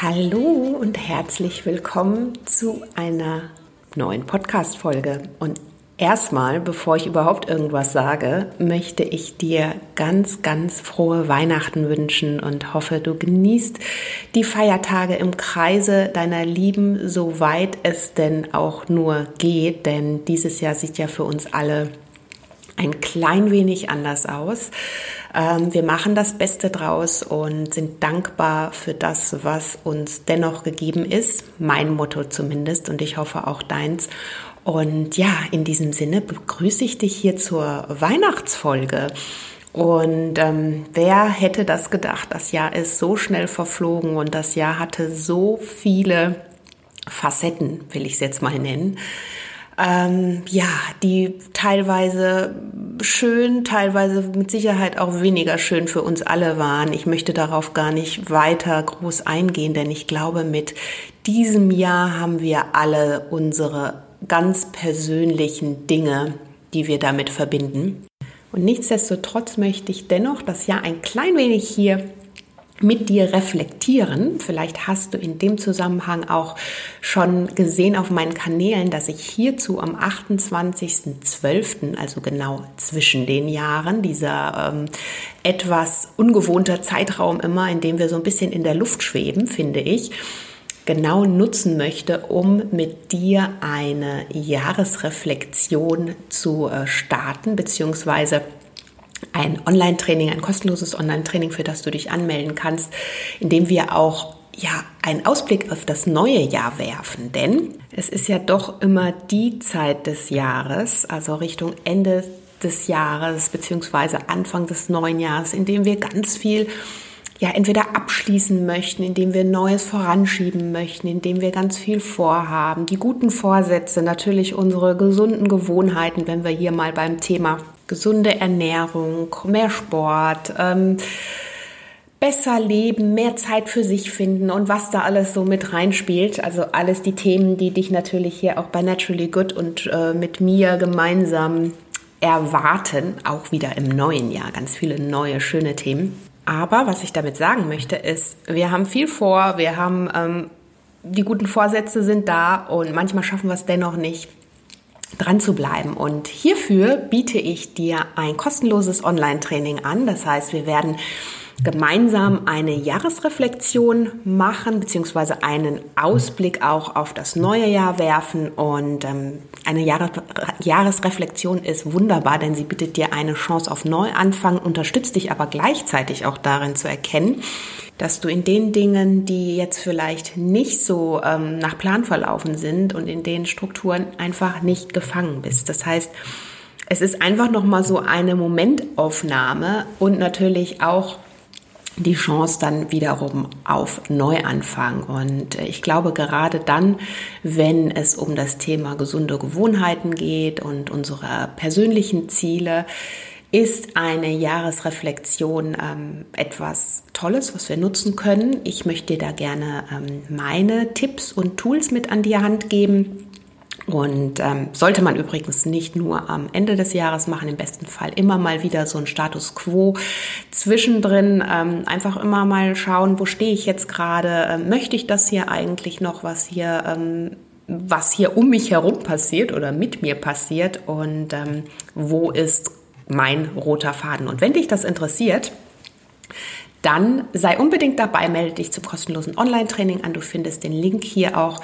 Hallo und herzlich willkommen zu einer neuen Podcast-Folge. Und erstmal, bevor ich überhaupt irgendwas sage, möchte ich dir ganz, ganz frohe Weihnachten wünschen und hoffe, du genießt die Feiertage im Kreise deiner Lieben, soweit es denn auch nur geht. Denn dieses Jahr sieht ja für uns alle ein klein wenig anders aus. Ähm, wir machen das Beste draus und sind dankbar für das, was uns dennoch gegeben ist. Mein Motto zumindest und ich hoffe auch deins. Und ja, in diesem Sinne begrüße ich dich hier zur Weihnachtsfolge. Und ähm, wer hätte das gedacht? Das Jahr ist so schnell verflogen und das Jahr hatte so viele Facetten, will ich es jetzt mal nennen ähm, ja, die teilweise schön, teilweise mit Sicherheit auch weniger schön für uns alle waren. Ich möchte darauf gar nicht weiter groß eingehen, denn ich glaube, mit diesem Jahr haben wir alle unsere ganz persönlichen Dinge, die wir damit verbinden. Und nichtsdestotrotz möchte ich dennoch das Jahr ein klein wenig hier mit dir reflektieren. Vielleicht hast du in dem Zusammenhang auch schon gesehen auf meinen Kanälen, dass ich hierzu am 28.12., also genau zwischen den Jahren, dieser ähm, etwas ungewohnter Zeitraum immer, in dem wir so ein bisschen in der Luft schweben, finde ich, genau nutzen möchte, um mit dir eine Jahresreflexion zu äh, starten, beziehungsweise ein Online-Training, ein kostenloses Online-Training, für das du dich anmelden kannst, in dem wir auch ja, einen Ausblick auf das neue Jahr werfen, denn es ist ja doch immer die Zeit des Jahres, also Richtung Ende des Jahres beziehungsweise Anfang des neuen Jahres, in dem wir ganz viel ja entweder abschließen möchten, indem wir Neues voranschieben möchten, indem wir ganz viel vorhaben, die guten Vorsätze, natürlich unsere gesunden Gewohnheiten, wenn wir hier mal beim Thema gesunde Ernährung, mehr Sport, ähm, besser leben, mehr Zeit für sich finden und was da alles so mit reinspielt. Also alles die Themen, die dich natürlich hier auch bei Naturally Good und äh, mit mir gemeinsam erwarten, auch wieder im neuen Jahr. Ganz viele neue, schöne Themen. Aber was ich damit sagen möchte, ist, wir haben viel vor, wir haben ähm, die guten Vorsätze sind da und manchmal schaffen wir es dennoch nicht dran zu bleiben. Und hierfür biete ich dir ein kostenloses Online-Training an. Das heißt, wir werden gemeinsam eine Jahresreflexion machen, beziehungsweise einen Ausblick auch auf das neue Jahr werfen. Und ähm, eine Jahres Jahresreflexion ist wunderbar, denn sie bietet dir eine Chance auf Neuanfang, unterstützt dich aber gleichzeitig auch darin zu erkennen, dass du in den Dingen, die jetzt vielleicht nicht so ähm, nach Plan verlaufen sind und in den Strukturen einfach nicht gefangen bist. Das heißt, es ist einfach noch mal so eine Momentaufnahme und natürlich auch die Chance dann wiederum auf Neuanfang. Und ich glaube, gerade dann, wenn es um das Thema gesunde Gewohnheiten geht und unsere persönlichen Ziele, ist eine Jahresreflexion ähm, etwas Tolles, was wir nutzen können. Ich möchte dir da gerne ähm, meine Tipps und Tools mit an die Hand geben. Und ähm, sollte man übrigens nicht nur am Ende des Jahres machen, im besten Fall immer mal wieder so ein Status quo zwischendrin, ähm, einfach immer mal schauen, wo stehe ich jetzt gerade, ähm, möchte ich das hier eigentlich noch, was hier ähm, was hier um mich herum passiert oder mit mir passiert und ähm, wo ist mein roter Faden. Und wenn dich das interessiert, dann sei unbedingt dabei, melde dich zum kostenlosen Online-Training an. Du findest den Link hier auch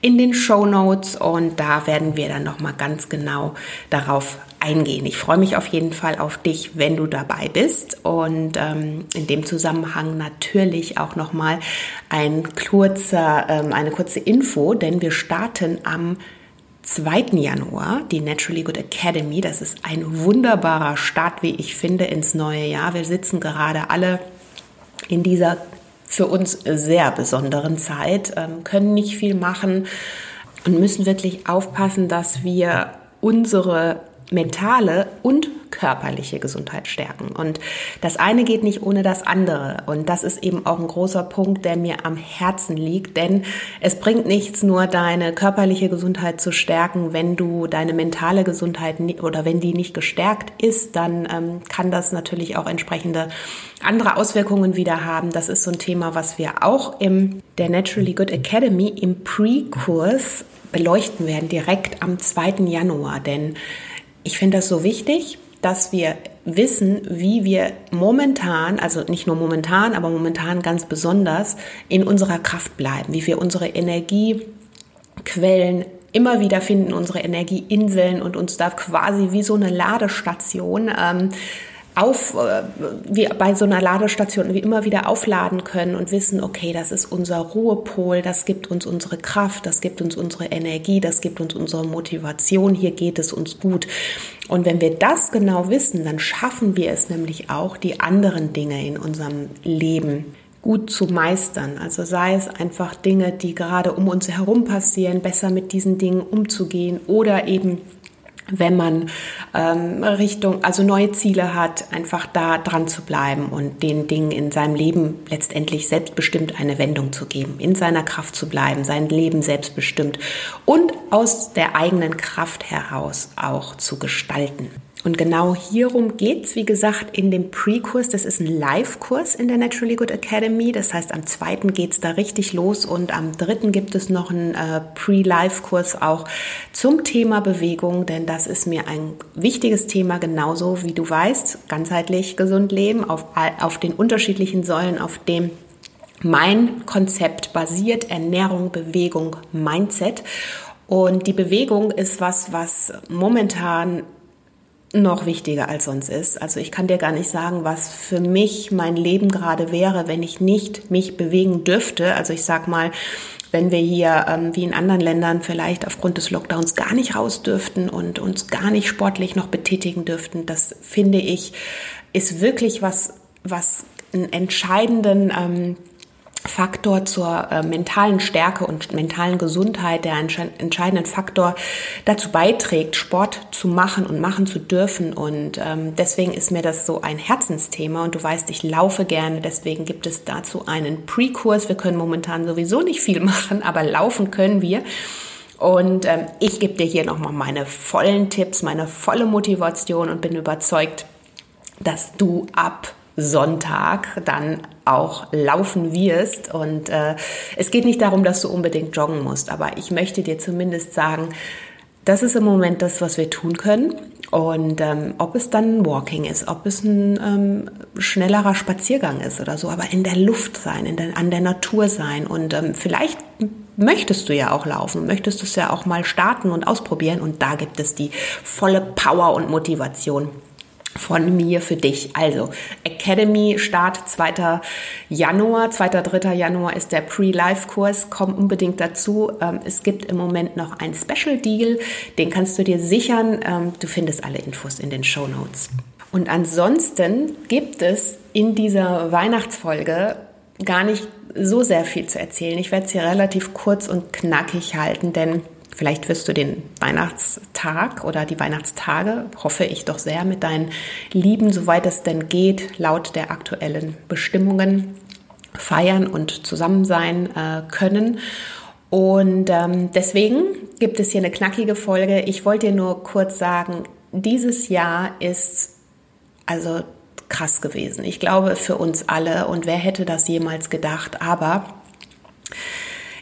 in den Show Notes und da werden wir dann nochmal ganz genau darauf eingehen. Ich freue mich auf jeden Fall auf dich, wenn du dabei bist. Und ähm, in dem Zusammenhang natürlich auch nochmal ein kurzer, ähm, eine kurze Info, denn wir starten am 2. Januar die Naturally Good Academy. Das ist ein wunderbarer Start, wie ich finde, ins neue Jahr. Wir sitzen gerade alle in dieser für uns sehr besonderen Zeit, ähm, können nicht viel machen und müssen wirklich aufpassen, dass wir unsere mentale und körperliche Gesundheit stärken. Und das eine geht nicht ohne das andere. Und das ist eben auch ein großer Punkt, der mir am Herzen liegt. Denn es bringt nichts, nur deine körperliche Gesundheit zu stärken, wenn du deine mentale Gesundheit oder wenn die nicht gestärkt ist, dann ähm, kann das natürlich auch entsprechende andere Auswirkungen wieder haben. Das ist so ein Thema, was wir auch im der Naturally Good Academy im Pre-Kurs beleuchten werden, direkt am 2. Januar. Denn ich finde das so wichtig, dass wir wissen, wie wir momentan, also nicht nur momentan, aber momentan ganz besonders in unserer Kraft bleiben, wie wir unsere Energiequellen immer wieder finden, unsere Energieinseln und uns da quasi wie so eine Ladestation ähm, auf, äh, wie bei so einer Ladestation, wie immer wieder aufladen können und wissen, okay, das ist unser Ruhepol, das gibt uns unsere Kraft, das gibt uns unsere Energie, das gibt uns unsere Motivation, hier geht es uns gut. Und wenn wir das genau wissen, dann schaffen wir es nämlich auch, die anderen Dinge in unserem Leben gut zu meistern. Also sei es einfach Dinge, die gerade um uns herum passieren, besser mit diesen Dingen umzugehen oder eben wenn man ähm, Richtung, also neue Ziele hat, einfach da dran zu bleiben und den Dingen in seinem Leben letztendlich selbstbestimmt eine Wendung zu geben, in seiner Kraft zu bleiben, sein Leben selbstbestimmt und aus der eigenen Kraft heraus auch zu gestalten. Und genau hierum geht's, wie gesagt, in dem Pre-Kurs. Das ist ein Live-Kurs in der Naturally Good Academy. Das heißt, am zweiten geht's da richtig los und am dritten gibt es noch einen äh, Pre-Live-Kurs auch zum Thema Bewegung, denn das ist mir ein wichtiges Thema, genauso wie du weißt, ganzheitlich gesund leben auf, auf den unterschiedlichen Säulen, auf dem mein Konzept basiert, Ernährung, Bewegung, Mindset. Und die Bewegung ist was, was momentan noch wichtiger als sonst ist. Also ich kann dir gar nicht sagen, was für mich mein Leben gerade wäre, wenn ich nicht mich bewegen dürfte. Also ich sag mal, wenn wir hier ähm, wie in anderen Ländern vielleicht aufgrund des Lockdowns gar nicht raus dürften und uns gar nicht sportlich noch betätigen dürften, das finde ich ist wirklich was, was einen entscheidenden ähm, Faktor zur äh, mentalen Stärke und mentalen Gesundheit, der entscheidenden Faktor dazu beiträgt, Sport zu machen und machen zu dürfen. Und ähm, deswegen ist mir das so ein Herzensthema. Und du weißt, ich laufe gerne, deswegen gibt es dazu einen Pre-Kurs. Wir können momentan sowieso nicht viel machen, aber laufen können wir. Und ähm, ich gebe dir hier nochmal meine vollen Tipps, meine volle Motivation und bin überzeugt, dass du ab Sonntag dann auch laufen wirst. Und äh, es geht nicht darum, dass du unbedingt joggen musst, aber ich möchte dir zumindest sagen, das ist im Moment das, was wir tun können. Und ähm, ob es dann ein Walking ist, ob es ein ähm, schnellerer Spaziergang ist oder so, aber in der Luft sein, in der, an der Natur sein. Und ähm, vielleicht möchtest du ja auch laufen, möchtest du es ja auch mal starten und ausprobieren. Und da gibt es die volle Power und Motivation von mir für dich. Also Academy Start 2. Januar, 2. 3. Januar ist der Pre-Live-Kurs. Komm unbedingt dazu. Ähm, es gibt im Moment noch einen Special Deal, den kannst du dir sichern. Ähm, du findest alle Infos in den Show Notes. Und ansonsten gibt es in dieser Weihnachtsfolge gar nicht so sehr viel zu erzählen. Ich werde es hier relativ kurz und knackig halten, denn Vielleicht wirst du den Weihnachtstag oder die Weihnachtstage, hoffe ich doch sehr, mit deinen Lieben, soweit es denn geht, laut der aktuellen Bestimmungen feiern und zusammen sein äh, können. Und ähm, deswegen gibt es hier eine knackige Folge. Ich wollte dir nur kurz sagen, dieses Jahr ist also krass gewesen. Ich glaube für uns alle. Und wer hätte das jemals gedacht? Aber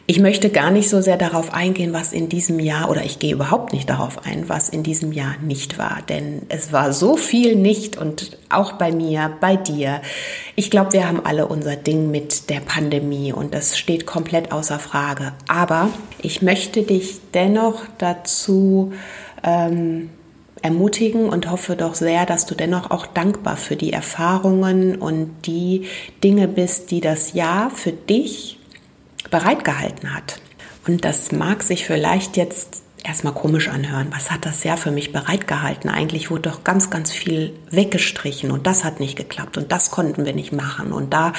ich möchte gar nicht so sehr darauf eingehen, was in diesem Jahr, oder ich gehe überhaupt nicht darauf ein, was in diesem Jahr nicht war. Denn es war so viel nicht und auch bei mir, bei dir. Ich glaube, wir haben alle unser Ding mit der Pandemie und das steht komplett außer Frage. Aber ich möchte dich dennoch dazu ähm, ermutigen und hoffe doch sehr, dass du dennoch auch dankbar für die Erfahrungen und die Dinge bist, die das Jahr für dich bereitgehalten hat. Und das mag sich vielleicht jetzt erstmal komisch anhören. Was hat das Jahr für mich bereitgehalten? Eigentlich wurde doch ganz, ganz viel weggestrichen und das hat nicht geklappt und das konnten wir nicht machen und da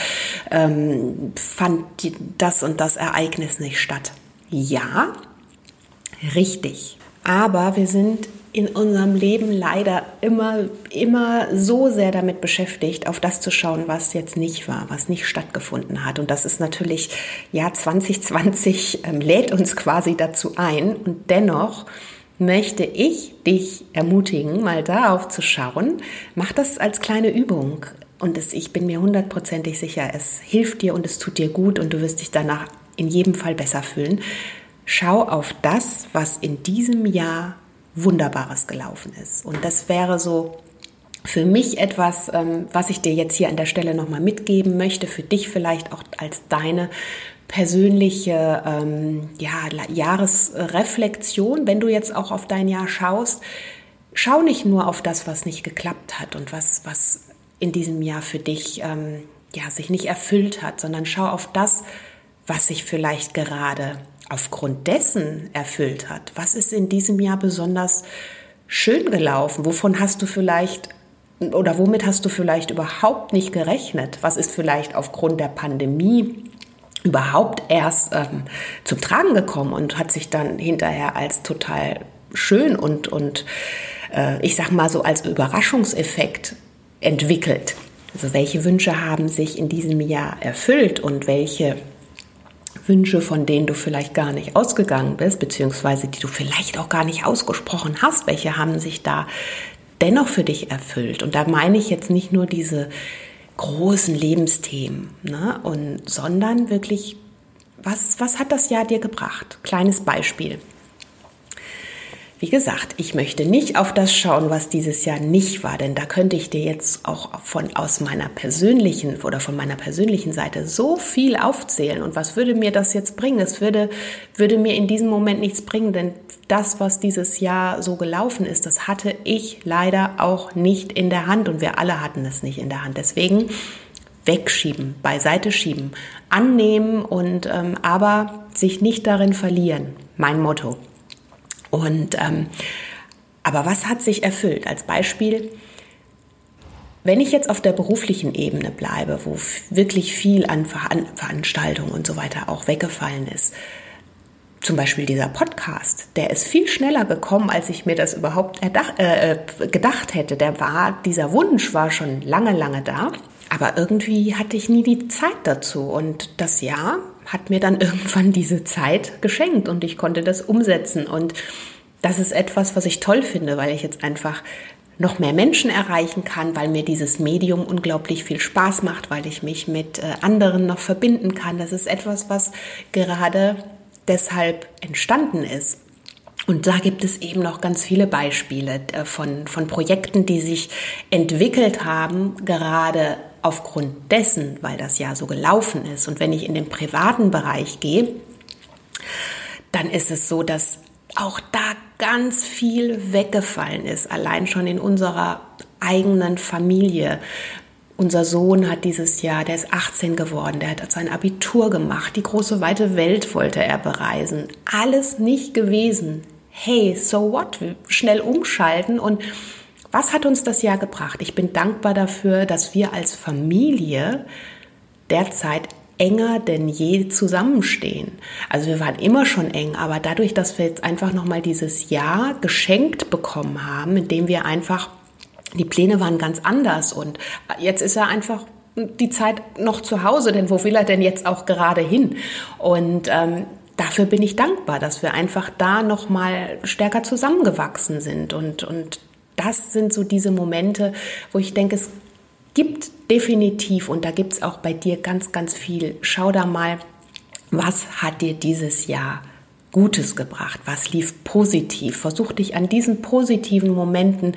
ähm, fand das und das Ereignis nicht statt. Ja, richtig. Aber wir sind in unserem Leben leider immer, immer so sehr damit beschäftigt, auf das zu schauen, was jetzt nicht war, was nicht stattgefunden hat. Und das ist natürlich, ja, 2020 ähm, lädt uns quasi dazu ein. Und dennoch möchte ich dich ermutigen, mal darauf zu schauen. Mach das als kleine Übung. Und es, ich bin mir hundertprozentig sicher, es hilft dir und es tut dir gut und du wirst dich danach in jedem Fall besser fühlen. Schau auf das, was in diesem Jahr Wunderbares gelaufen ist. Und das wäre so für mich etwas, ähm, was ich dir jetzt hier an der Stelle nochmal mitgeben möchte, für dich vielleicht auch als deine persönliche ähm, ja, Jahresreflexion, wenn du jetzt auch auf dein Jahr schaust. Schau nicht nur auf das, was nicht geklappt hat und was, was in diesem Jahr für dich ähm, ja, sich nicht erfüllt hat, sondern schau auf das, was sich vielleicht gerade aufgrund dessen erfüllt hat. Was ist in diesem Jahr besonders schön gelaufen? Wovon hast du vielleicht oder womit hast du vielleicht überhaupt nicht gerechnet? Was ist vielleicht aufgrund der Pandemie überhaupt erst ähm, zum Tragen gekommen und hat sich dann hinterher als total schön und, und äh, ich sag mal so als Überraschungseffekt entwickelt? Also welche Wünsche haben sich in diesem Jahr erfüllt und welche Wünsche, von denen du vielleicht gar nicht ausgegangen bist, beziehungsweise die du vielleicht auch gar nicht ausgesprochen hast, welche haben sich da dennoch für dich erfüllt? Und da meine ich jetzt nicht nur diese großen Lebensthemen, ne? und, sondern wirklich, was, was hat das Jahr dir gebracht? Kleines Beispiel. Wie gesagt, ich möchte nicht auf das schauen, was dieses Jahr nicht war, denn da könnte ich dir jetzt auch von aus meiner persönlichen oder von meiner persönlichen Seite so viel aufzählen. Und was würde mir das jetzt bringen? Es würde, würde mir in diesem Moment nichts bringen, denn das, was dieses Jahr so gelaufen ist, das hatte ich leider auch nicht in der Hand und wir alle hatten es nicht in der Hand. Deswegen wegschieben, beiseite schieben, annehmen und ähm, aber sich nicht darin verlieren. Mein Motto. Und ähm, aber was hat sich erfüllt? Als Beispiel, wenn ich jetzt auf der beruflichen Ebene bleibe, wo wirklich viel an Veranstaltungen und so weiter auch weggefallen ist, zum Beispiel dieser Podcast, der ist viel schneller gekommen, als ich mir das überhaupt äh, äh, gedacht hätte. Der war, dieser Wunsch war schon lange, lange da, aber irgendwie hatte ich nie die Zeit dazu. Und das Jahr hat mir dann irgendwann diese Zeit geschenkt und ich konnte das umsetzen. Und das ist etwas, was ich toll finde, weil ich jetzt einfach noch mehr Menschen erreichen kann, weil mir dieses Medium unglaublich viel Spaß macht, weil ich mich mit äh, anderen noch verbinden kann. Das ist etwas, was gerade deshalb entstanden ist. Und da gibt es eben noch ganz viele Beispiele äh, von, von Projekten, die sich entwickelt haben, gerade aufgrund dessen, weil das ja so gelaufen ist. Und wenn ich in den privaten Bereich gehe, dann ist es so, dass auch da ganz viel weggefallen ist, allein schon in unserer eigenen Familie. Unser Sohn hat dieses Jahr, der ist 18 geworden, der hat sein Abitur gemacht, die große weite Welt wollte er bereisen. Alles nicht gewesen. Hey, so what? Schnell umschalten und was hat uns das Jahr gebracht? Ich bin dankbar dafür, dass wir als Familie derzeit enger denn je zusammenstehen. Also wir waren immer schon eng, aber dadurch, dass wir jetzt einfach nochmal dieses Jahr geschenkt bekommen haben, in dem wir einfach, die Pläne waren ganz anders und jetzt ist er einfach die Zeit noch zu Hause, denn wo will er denn jetzt auch gerade hin? Und ähm, dafür bin ich dankbar, dass wir einfach da nochmal stärker zusammengewachsen sind und, und das sind so diese Momente, wo ich denke, es gibt definitiv, und da gibt es auch bei dir ganz, ganz viel, schau da mal, was hat dir dieses Jahr Gutes gebracht? Was lief positiv? Versuch dich an diesen positiven Momenten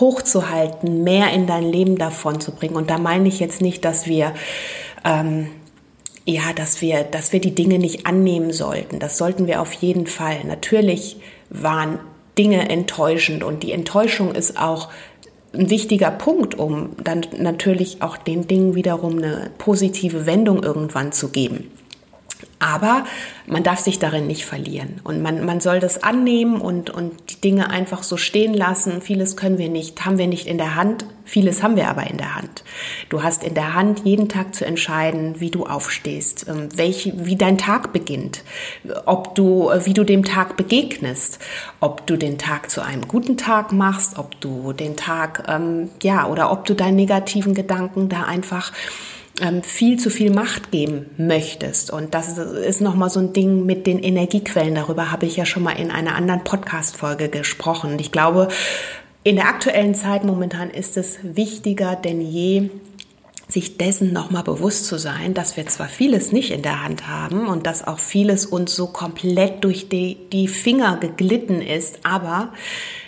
hochzuhalten, mehr in dein Leben davon zu bringen. Und da meine ich jetzt nicht, dass wir ähm, ja, dass wir, dass wir die Dinge nicht annehmen sollten. Das sollten wir auf jeden Fall. Natürlich waren Dinge enttäuschend und die Enttäuschung ist auch ein wichtiger Punkt, um dann natürlich auch den Dingen wiederum eine positive Wendung irgendwann zu geben. Aber man darf sich darin nicht verlieren. Und man, man soll das annehmen und, und die Dinge einfach so stehen lassen. Vieles können wir nicht, haben wir nicht in der Hand, vieles haben wir aber in der Hand. Du hast in der Hand, jeden Tag zu entscheiden, wie du aufstehst, ähm, welche, wie dein Tag beginnt, ob du, wie du dem Tag begegnest, ob du den Tag zu einem guten Tag machst, ob du den Tag, ähm, ja, oder ob du deinen negativen Gedanken da einfach viel zu viel Macht geben möchtest. Und das ist nochmal so ein Ding mit den Energiequellen. Darüber habe ich ja schon mal in einer anderen Podcast-Folge gesprochen. Ich glaube, in der aktuellen Zeit momentan ist es wichtiger denn je, sich dessen nochmal bewusst zu sein, dass wir zwar vieles nicht in der Hand haben und dass auch vieles uns so komplett durch die, die Finger geglitten ist, aber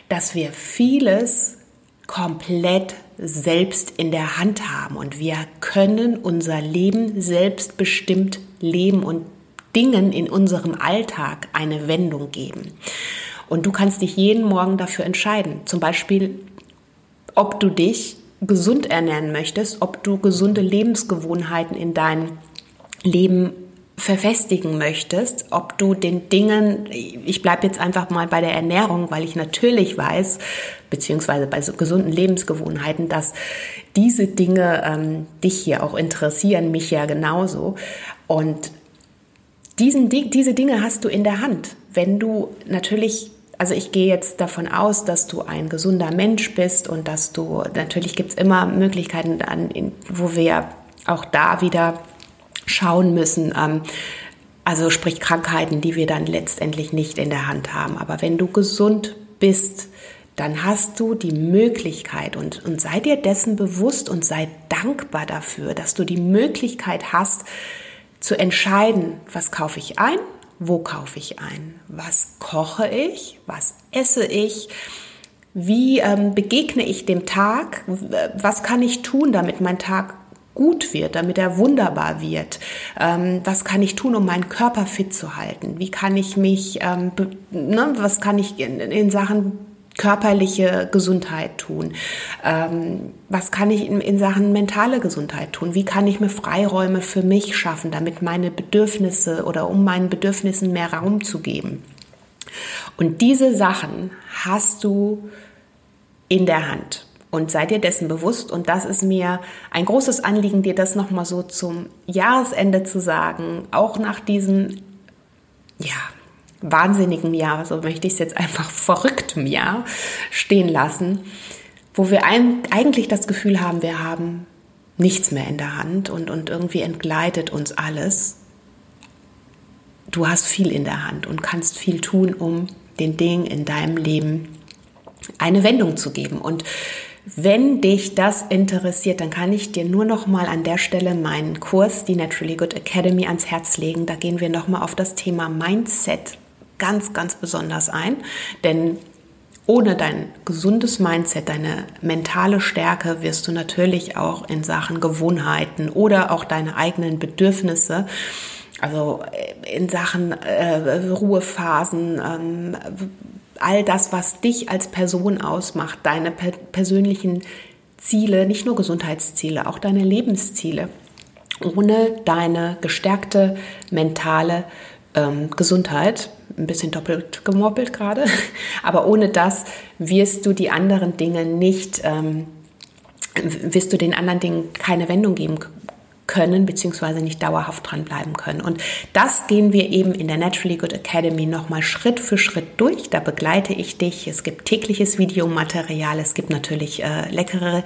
dass wir vieles komplett selbst in der Hand haben und wir können unser Leben selbstbestimmt leben und Dingen in unserem Alltag eine Wendung geben. Und du kannst dich jeden Morgen dafür entscheiden. Zum Beispiel, ob du dich gesund ernähren möchtest, ob du gesunde Lebensgewohnheiten in dein Leben verfestigen möchtest, ob du den Dingen, ich bleibe jetzt einfach mal bei der Ernährung, weil ich natürlich weiß, beziehungsweise bei so gesunden Lebensgewohnheiten, dass diese Dinge ähm, dich hier auch interessieren, mich ja genauso. Und diesen, diese Dinge hast du in der Hand. Wenn du natürlich also ich gehe jetzt davon aus, dass du ein gesunder Mensch bist und dass du, natürlich gibt es immer Möglichkeiten, wo wir auch da wieder schauen müssen. Ähm, also sprich Krankheiten, die wir dann letztendlich nicht in der Hand haben. Aber wenn du gesund bist, dann hast du die Möglichkeit und, und sei dir dessen bewusst und sei dankbar dafür, dass du die Möglichkeit hast zu entscheiden, was kaufe ich ein, wo kaufe ich ein, was koche ich, was esse ich, wie ähm, begegne ich dem Tag, was kann ich tun, damit mein Tag gut wird, damit er wunderbar wird? Ähm, was kann ich tun, um meinen Körper fit zu halten? Wie kann ich mich, ähm, ne, was kann ich in, in, Sachen körperliche Gesundheit tun? Ähm, was kann ich in, in Sachen mentale Gesundheit tun? Wie kann ich mir Freiräume für mich schaffen, damit meine Bedürfnisse oder um meinen Bedürfnissen mehr Raum zu geben? Und diese Sachen hast du in der Hand und seid ihr dessen bewusst. Und das ist mir ein großes Anliegen, dir das nochmal so zum Jahresende zu sagen, auch nach diesem, ja, wahnsinnigen Jahr, so möchte ich es jetzt einfach verrücktem Jahr stehen lassen, wo wir eigentlich das Gefühl haben, wir haben nichts mehr in der Hand und, und irgendwie entgleitet uns alles. Du hast viel in der Hand und kannst viel tun, um den Dingen in deinem Leben eine Wendung zu geben. Und wenn dich das interessiert, dann kann ich dir nur noch mal an der Stelle meinen Kurs, die Naturally Good Academy, ans Herz legen. Da gehen wir noch mal auf das Thema Mindset ganz, ganz besonders ein, denn ohne dein gesundes Mindset, deine mentale Stärke wirst du natürlich auch in Sachen Gewohnheiten oder auch deine eigenen Bedürfnisse also in Sachen äh, Ruhephasen, ähm, all das, was dich als Person ausmacht, deine per persönlichen Ziele, nicht nur Gesundheitsziele, auch deine Lebensziele, ohne deine gestärkte mentale ähm, Gesundheit, ein bisschen doppelt gemoppelt gerade, aber ohne das wirst du die anderen Dinge nicht, ähm, wirst du den anderen Dingen keine Wendung geben können, beziehungsweise nicht dauerhaft dranbleiben können. Und das gehen wir eben in der Naturally Good Academy nochmal Schritt für Schritt durch. Da begleite ich dich. Es gibt tägliches Videomaterial. Es gibt natürlich äh, leckere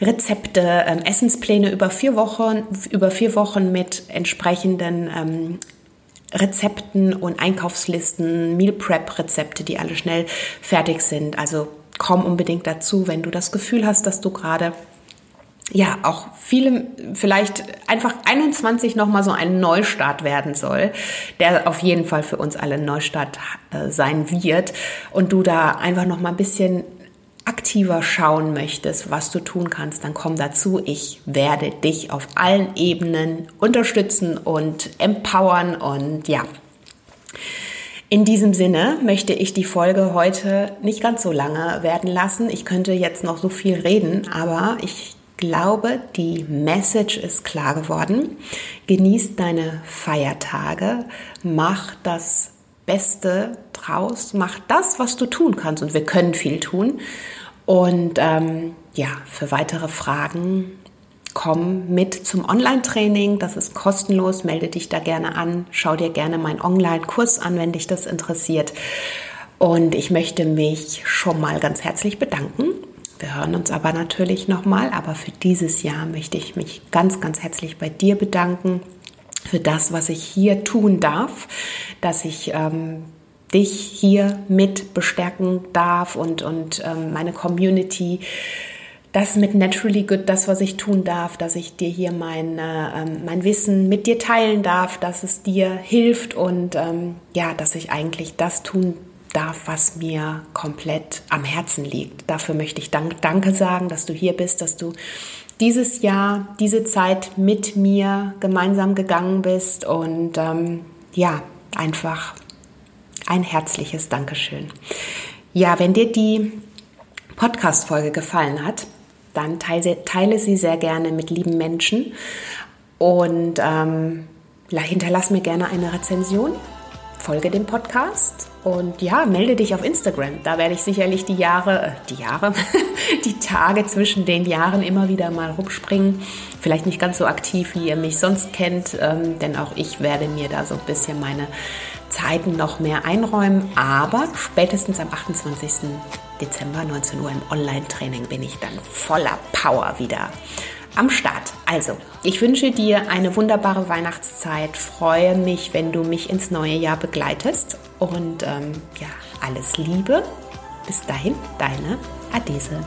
Rezepte, ähm, Essenspläne über vier Wochen, über vier Wochen mit entsprechenden ähm, Rezepten und Einkaufslisten, Meal Prep Rezepte, die alle schnell fertig sind. Also komm unbedingt dazu, wenn du das Gefühl hast, dass du gerade ja auch viele vielleicht einfach 21 noch mal so ein Neustart werden soll, der auf jeden Fall für uns alle Neustart äh, sein wird und du da einfach noch mal ein bisschen aktiver schauen möchtest, was du tun kannst, dann komm dazu. Ich werde dich auf allen Ebenen unterstützen und empowern und ja. In diesem Sinne möchte ich die Folge heute nicht ganz so lange werden lassen. Ich könnte jetzt noch so viel reden, aber ich glaube, die Message ist klar geworden. Genieß deine Feiertage, mach das Beste draus, mach das, was du tun kannst. Und wir können viel tun. Und ähm, ja, für weitere Fragen komm mit zum Online-Training. Das ist kostenlos. Melde dich da gerne an. Schau dir gerne meinen Online-Kurs an, wenn dich das interessiert. Und ich möchte mich schon mal ganz herzlich bedanken. Wir hören uns aber natürlich nochmal. Aber für dieses Jahr möchte ich mich ganz, ganz herzlich bei dir bedanken für das, was ich hier tun darf, dass ich ähm, dich hier mit bestärken darf und, und ähm, meine Community das mit Naturally Good, das, was ich tun darf, dass ich dir hier mein, äh, mein Wissen mit dir teilen darf, dass es dir hilft und ähm, ja, dass ich eigentlich das tun darf, was mir komplett am Herzen liegt. Dafür möchte ich dank, Danke sagen, dass du hier bist, dass du dieses Jahr, diese Zeit mit mir gemeinsam gegangen bist und ähm, ja, einfach ein herzliches Dankeschön. Ja, wenn dir die Podcast-Folge gefallen hat, dann teile, teile sie sehr gerne mit lieben Menschen und ähm, hinterlass mir gerne eine Rezension, folge dem Podcast und ja, melde dich auf Instagram. Da werde ich sicherlich die Jahre, äh, die Jahre, die Tage zwischen den Jahren immer wieder mal rumspringen. Vielleicht nicht ganz so aktiv, wie ihr mich sonst kennt, ähm, denn auch ich werde mir da so ein bisschen meine Zeiten noch mehr einräumen. Aber spätestens am 28. Dezember 19 Uhr im Online-Training bin ich dann voller Power wieder am Start. Also, ich wünsche dir eine wunderbare Weihnachtszeit. Freue mich, wenn du mich ins neue Jahr begleitest. Und ähm, ja, alles Liebe. Bis dahin, deine Adese.